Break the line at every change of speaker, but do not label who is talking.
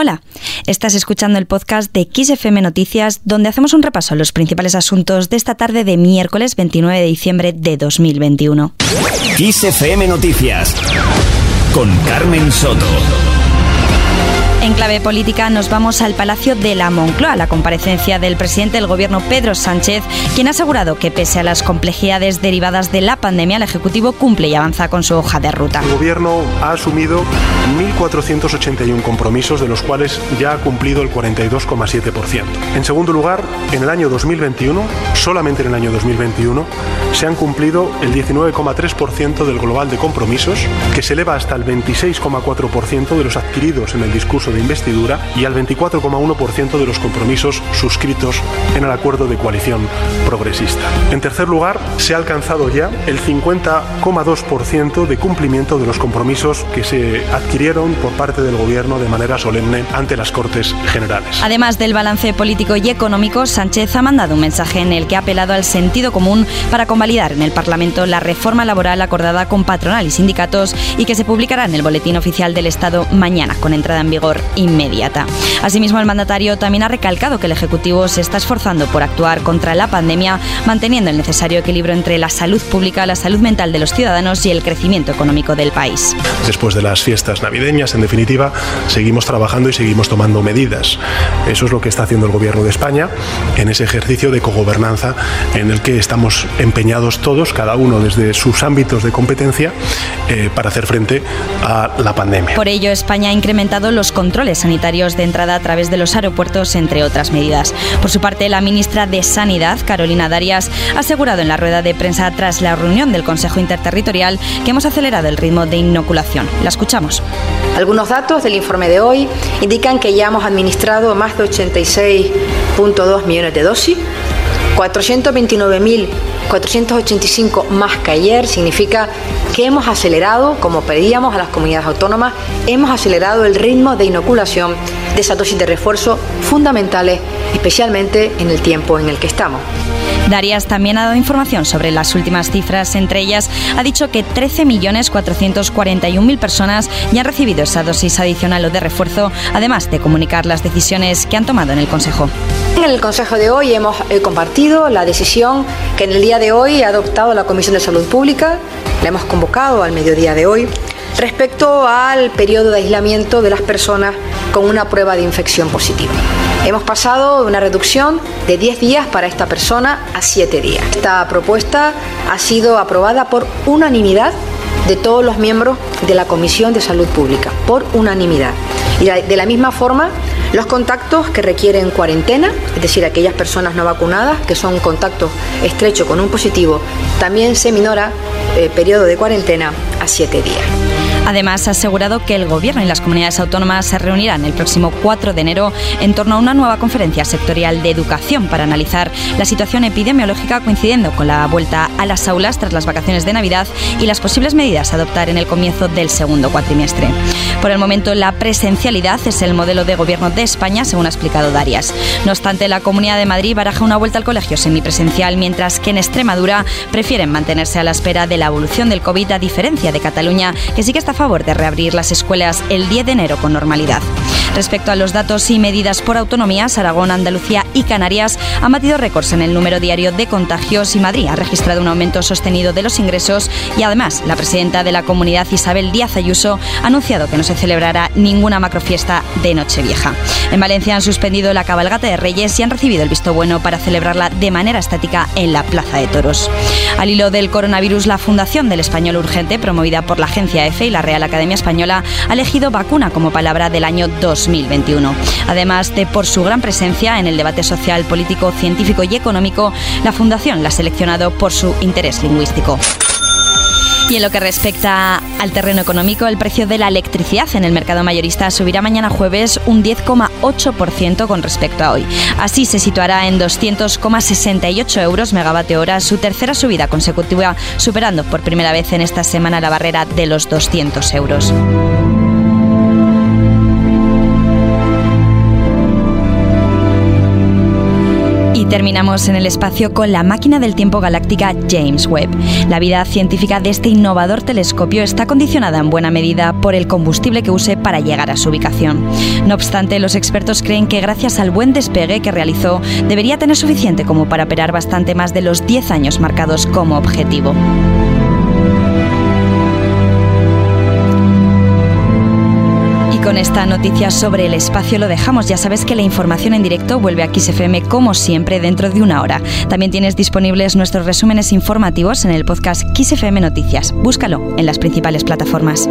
Hola, estás escuchando el podcast de XFM Noticias, donde hacemos un repaso a los principales asuntos de esta tarde de miércoles 29 de diciembre de 2021.
XFM Noticias con Carmen Soto.
En clave política nos vamos al Palacio de la Moncloa, la comparecencia del presidente del gobierno Pedro Sánchez, quien ha asegurado que pese a las complejidades derivadas de la pandemia, el Ejecutivo cumple y avanza con su hoja de ruta.
El gobierno ha asumido 1.481 compromisos, de los cuales ya ha cumplido el 42,7%. En segundo lugar, en el año 2021, solamente en el año 2021, se han cumplido el 19,3% del global de compromisos, que se eleva hasta el 26,4% de los adquiridos en el discurso de investidura y al 24,1% de los compromisos suscritos en el acuerdo de coalición progresista. En tercer lugar, se ha alcanzado ya el 50,2% de cumplimiento de los compromisos que se adquirieron por parte del Gobierno de manera solemne ante las Cortes Generales.
Además del balance político y económico, Sánchez ha mandado un mensaje en el que ha apelado al sentido común para convalidar en el Parlamento la reforma laboral acordada con patronal y sindicatos y que se publicará en el Boletín Oficial del Estado mañana, con entrada en vigor inmediata. Asimismo, el mandatario también ha recalcado que el Ejecutivo se está esforzando por actuar contra la pandemia, manteniendo el necesario equilibrio entre la salud pública, la salud mental de los ciudadanos y el crecimiento económico del país.
Después de las fiestas navideñas, en definitiva, seguimos trabajando y seguimos tomando medidas. Eso es lo que está haciendo el Gobierno de España en ese ejercicio de cogobernanza en el que estamos empeñados todos, cada uno desde sus ámbitos de competencia, eh, para hacer frente a la pandemia.
Por ello, España ha incrementado los controles sanitarios de entrada a través de los aeropuertos, entre otras medidas. Por su parte, la ministra de Sanidad, Carolina Darias, ha asegurado en la rueda de prensa tras la reunión del Consejo Interterritorial que hemos acelerado el ritmo de inoculación. La escuchamos.
Algunos datos del informe de hoy indican que ya hemos administrado más de 86.2 millones de dosis, 429.485 más que ayer, significa que hemos acelerado, como pedíamos a las comunidades autónomas, hemos acelerado el ritmo de inoculación de esas dosis de refuerzo fundamentales, especialmente en el tiempo en el que estamos.
Darias también ha dado información sobre las últimas cifras. Entre ellas, ha dicho que 13.441.000 personas ya han recibido esa dosis adicional o de refuerzo, además de comunicar las decisiones que han tomado en el Consejo.
En el Consejo de hoy hemos eh, compartido la decisión que en el día de hoy ha adoptado la Comisión de Salud Pública, la hemos convocado al mediodía de hoy, respecto al periodo de aislamiento de las personas con una prueba de infección positiva. Hemos pasado de una reducción de 10 días para esta persona a 7 días. Esta propuesta ha sido aprobada por unanimidad de todos los miembros de la Comisión de Salud Pública, por unanimidad. Y de la misma forma, los contactos que requieren cuarentena, es decir, aquellas personas no vacunadas que son contactos estrechos con un positivo, también se minora el periodo de cuarentena a 7 días.
Además, ha asegurado que el Gobierno y las comunidades autónomas se reunirán el próximo 4 de enero en torno a una nueva conferencia sectorial de educación para analizar la situación epidemiológica coincidiendo con la vuelta a las aulas tras las vacaciones de Navidad y las posibles medidas a adoptar en el comienzo del segundo cuatrimestre. Por el momento, la presencialidad es el modelo de gobierno de España, según ha explicado Darias. No obstante, la Comunidad de Madrid baraja una vuelta al colegio semipresencial, mientras que en Extremadura prefieren mantenerse a la espera de la evolución del COVID, a diferencia de Cataluña, que sí que está favor de reabrir las escuelas el 10 de enero con normalidad. Respecto a los datos y medidas por autonomías, Aragón, Andalucía y Canarias han batido récords en el número diario de contagios y Madrid ha registrado un aumento sostenido de los ingresos y además la presidenta de la comunidad Isabel Díaz Ayuso ha anunciado que no se celebrará ninguna macrofiesta de Nochevieja. En Valencia han suspendido la cabalgata de Reyes y han recibido el visto bueno para celebrarla de manera estática en la Plaza de Toros. Al hilo del coronavirus, la Fundación del Español Urgente, promovida por la Agencia EFE y la Real Academia Española, ha elegido vacuna como palabra del año 2021. Además de por su gran presencia en el debate social, político, científico y económico, la Fundación la ha seleccionado por su interés lingüístico. Y en lo que respecta al terreno económico, el precio de la electricidad en el mercado mayorista subirá mañana jueves un 10,8% con respecto a hoy. Así se situará en 200,68 euros megavatio hora, su tercera subida consecutiva, superando por primera vez en esta semana la barrera de los 200 euros. Terminamos en el espacio con la máquina del tiempo galáctica James Webb. La vida científica de este innovador telescopio está condicionada en buena medida por el combustible que use para llegar a su ubicación. No obstante, los expertos creen que gracias al buen despegue que realizó, debería tener suficiente como para operar bastante más de los 10 años marcados como objetivo. Con esta noticia sobre el espacio lo dejamos. Ya sabes que la información en directo vuelve a XFM como siempre dentro de una hora. También tienes disponibles nuestros resúmenes informativos en el podcast XFM Noticias. Búscalo en las principales plataformas.